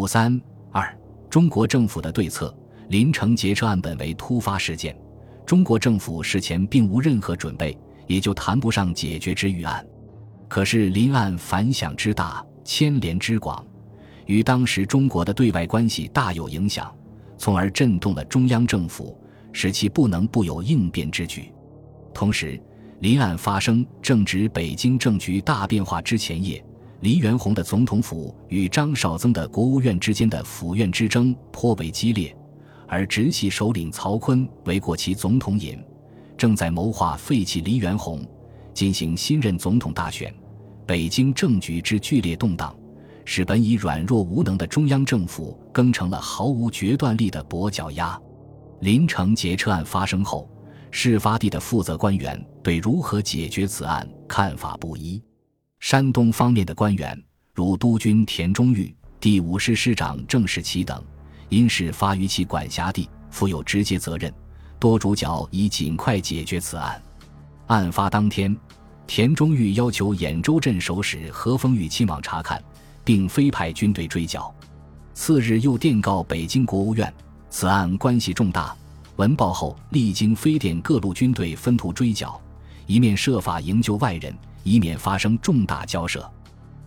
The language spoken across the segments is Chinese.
五三二，中国政府的对策：林城劫车案本为突发事件，中国政府事前并无任何准备，也就谈不上解决之预案。可是林案反响之大，牵连之广，与当时中国的对外关系大有影响，从而震动了中央政府，使其不能不有应变之举。同时，林案发生正值北京政局大变化之前夜。黎元洪的总统府与张绍曾的国务院之间的府院之争颇为激烈，而直系首领曹锟为过其总统瘾，正在谋划废弃黎元洪，进行新任总统大选。北京政局之剧烈动荡，使本已软弱无能的中央政府更成了毫无决断力的跛脚鸭。临城劫车案发生后，事发地的负责官员对如何解决此案看法不一。山东方面的官员，如督军田中玉、第五师师长郑士奇等，因事发于其管辖地，负有直接责任，多主角以尽快解决此案。案发当天，田中玉要求兖州镇守使何丰玉亲往查看，并非派军队追剿。次日又电告北京国务院，此案关系重大，闻报后历经飞电各路军队分途追剿，一面设法营救外人。以免发生重大交涉，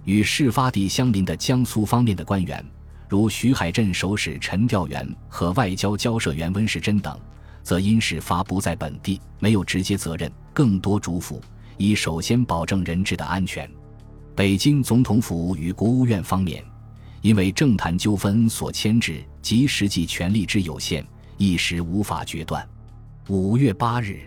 与事发地相邻的江苏方面的官员，如徐海镇守使陈调元和外交交涉员温世珍等，则因事发不在本地，没有直接责任，更多嘱咐以首先保证人质的安全。北京总统府与国务院方面，因为政坛纠纷所牵制及实际权力之有限，一时无法决断。五月八日。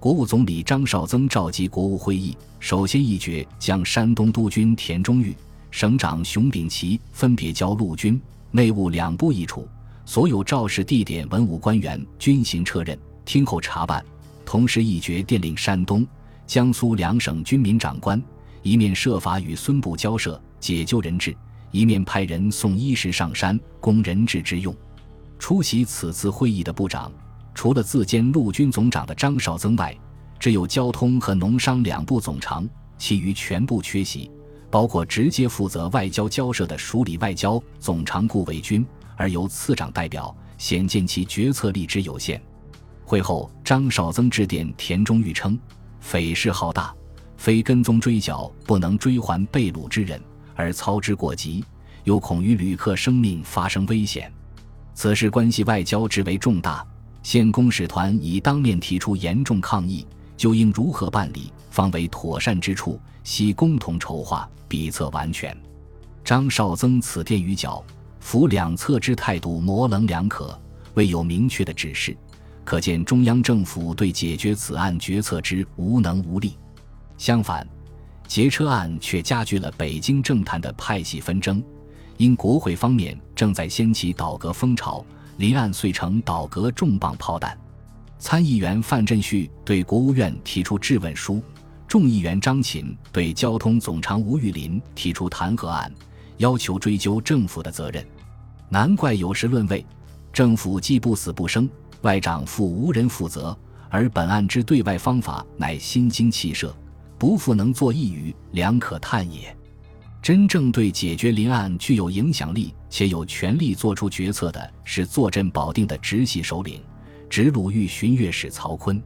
国务总理张绍曾召集国务会议，首先一决将山东督军田中玉、省长熊秉琦分别交陆军、内务两部一处，所有肇事地点文武官员均行撤任，听候查办。同时一决电令山东、江苏两省军民长官，一面设法与孙部交涉解救人质，一面派人送衣食上山供人质之用。出席此次会议的部长。除了自兼陆军总长的张绍曾外，只有交通和农商两部总长，其余全部缺席，包括直接负责外交交涉的署理外交总长顾维钧，而由次长代表，显见其决策力之有限。会后，张绍曾致电田中玉称：“匪事浩大，非跟踪追剿不能追还被掳之人，而操之过急，又恐于旅客生命发生危险。此事关系外交之为重大。”现公使团已当面提出严重抗议，就应如何办理，方为妥善之处，悉共同筹划，比策完全。张绍曾此电语角，夫两侧之态度模棱两可，未有明确的指示，可见中央政府对解决此案决策之无能无力。相反，劫车案却加剧了北京政坛的派系纷争，因国会方面正在掀起倒戈风潮。离案遂成倒戈重磅炮弹，参议员范振旭对国务院提出质问书，众议员张琴对交通总长吴玉林提出弹劾案，要求追究政府的责任。难怪有时论谓，政府既不死不生，外长负无人负责，而本案之对外方法乃心惊气设，不复能作一语，良可叹也。真正对解决临案具有影响力且有权力做出决策的是坐镇保定的直系首领，直鲁豫巡阅使曹锟。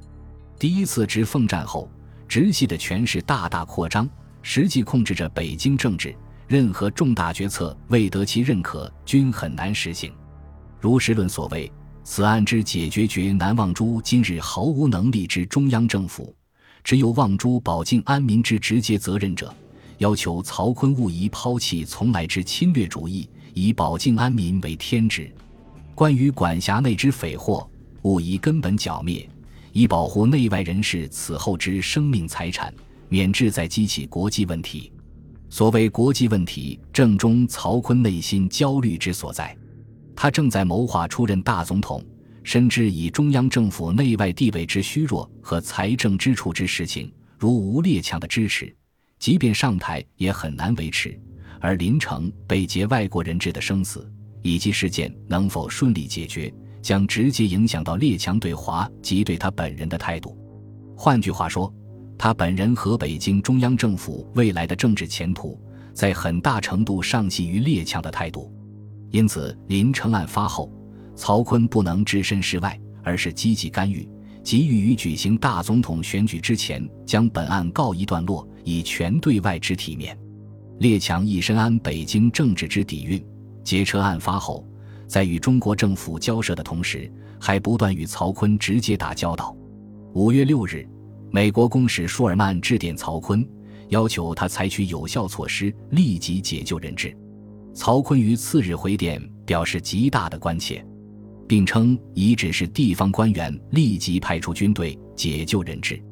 第一次直奉战后，直系的权势大大扩张，实际控制着北京政治，任何重大决策未得其认可，均很难实行。如时论所谓，此案之解决绝难望诸今日毫无能力之中央政府，只有望诸保境安民之直接责任者。要求曹锟勿宜抛弃从来之侵略主义，以保境安民为天职。关于管辖内之匪祸，勿宜根本剿灭，以保护内外人士此后之生命财产，免致再激起国际问题。所谓国际问题，正中曹锟内心焦虑之所在。他正在谋划出任大总统，深知以中央政府内外地位之虚弱和财政支出之实情，如无列强的支持。即便上台也很难维持，而临城被劫外国人质的生死以及事件能否顺利解决，将直接影响到列强对华及对他本人的态度。换句话说，他本人和北京中央政府未来的政治前途，在很大程度上系于列强的态度。因此，林城案发后，曹锟不能置身事外，而是积极干预，急于于举行大总统选举之前将本案告一段落，以全对外之体面。列强亦深谙北京政治之底蕴，劫车案发后，在与中国政府交涉的同时，还不断与曹锟直接打交道。五月六日，美国公使舒尔曼致电曹锟，要求他采取有效措施，立即解救人质。曹锟于次日回电，表示极大的关切，并称已指示地方官员立即派出军队解救人质。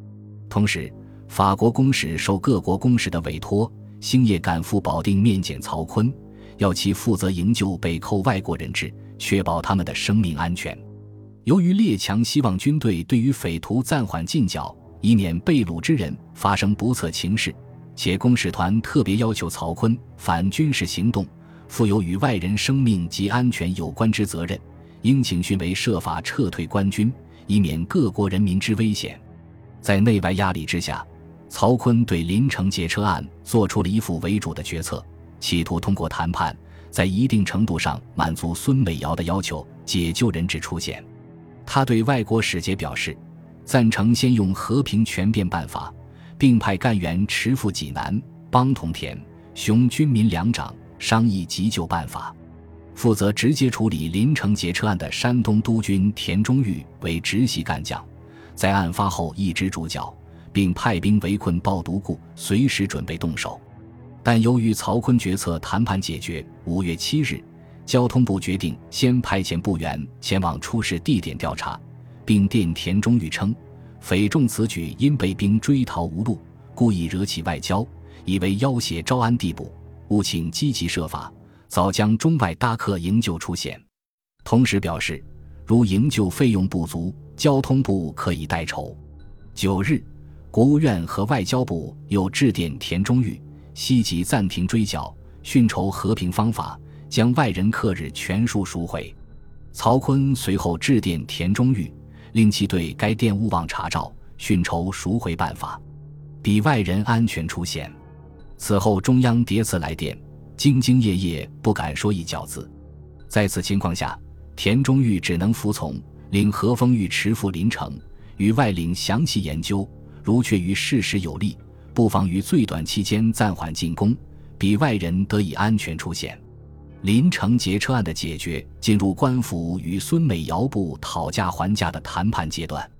同时，法国公使受各国公使的委托。星夜赶赴保定面见曹锟，要其负责营救被扣外国人质，确保他们的生命安全。由于列强希望军队对于匪徒暂缓进剿，以免被掳之人发生不测情事，且公使团特别要求曹锟反军事行动负有与外人生命及安全有关之责任，应请训为设法撤退官军，以免各国人民之危险。在内外压力之下。曹锟对临城劫车案做出了一副为主的决策，企图通过谈判，在一定程度上满足孙美瑶的要求，解救人质出现。他对外国使节表示，赞成先用和平权变办法，并派干员持赴济南、帮同田、雄军民两长商议急救办法。负责直接处理临城劫车案的山东督军田中玉为直系干将，在案发后一直主角。并派兵围困抱犊固，随时准备动手。但由于曹锟决策谈判解决，五月七日，交通部决定先派遣部员前往出事地点调查，并电田中玉称，匪众此举因被兵追逃无路，故意惹起外交，以为要挟招安地步，务请积极设法，早将中外搭客营救出险。同时表示，如营救费用不足，交通部可以代筹。九日。国务院和外交部又致电田中玉，希冀暂停追剿，寻筹和平方法，将外人客日全数赎回。曹锟随后致电田中玉，令其对该店勿忘查照，寻筹赎回办法，比外人安全出险。此后，中央叠次来电，兢兢业业，不敢说一脚字。在此情况下，田中玉只能服从，领何丰玉持赴临城，与外领详细研究。如确于事实有利，不妨于最短期间暂缓进攻，比外人得以安全出现。林城劫车案的解决进入官府与孙美瑶部讨价还价的谈判阶段。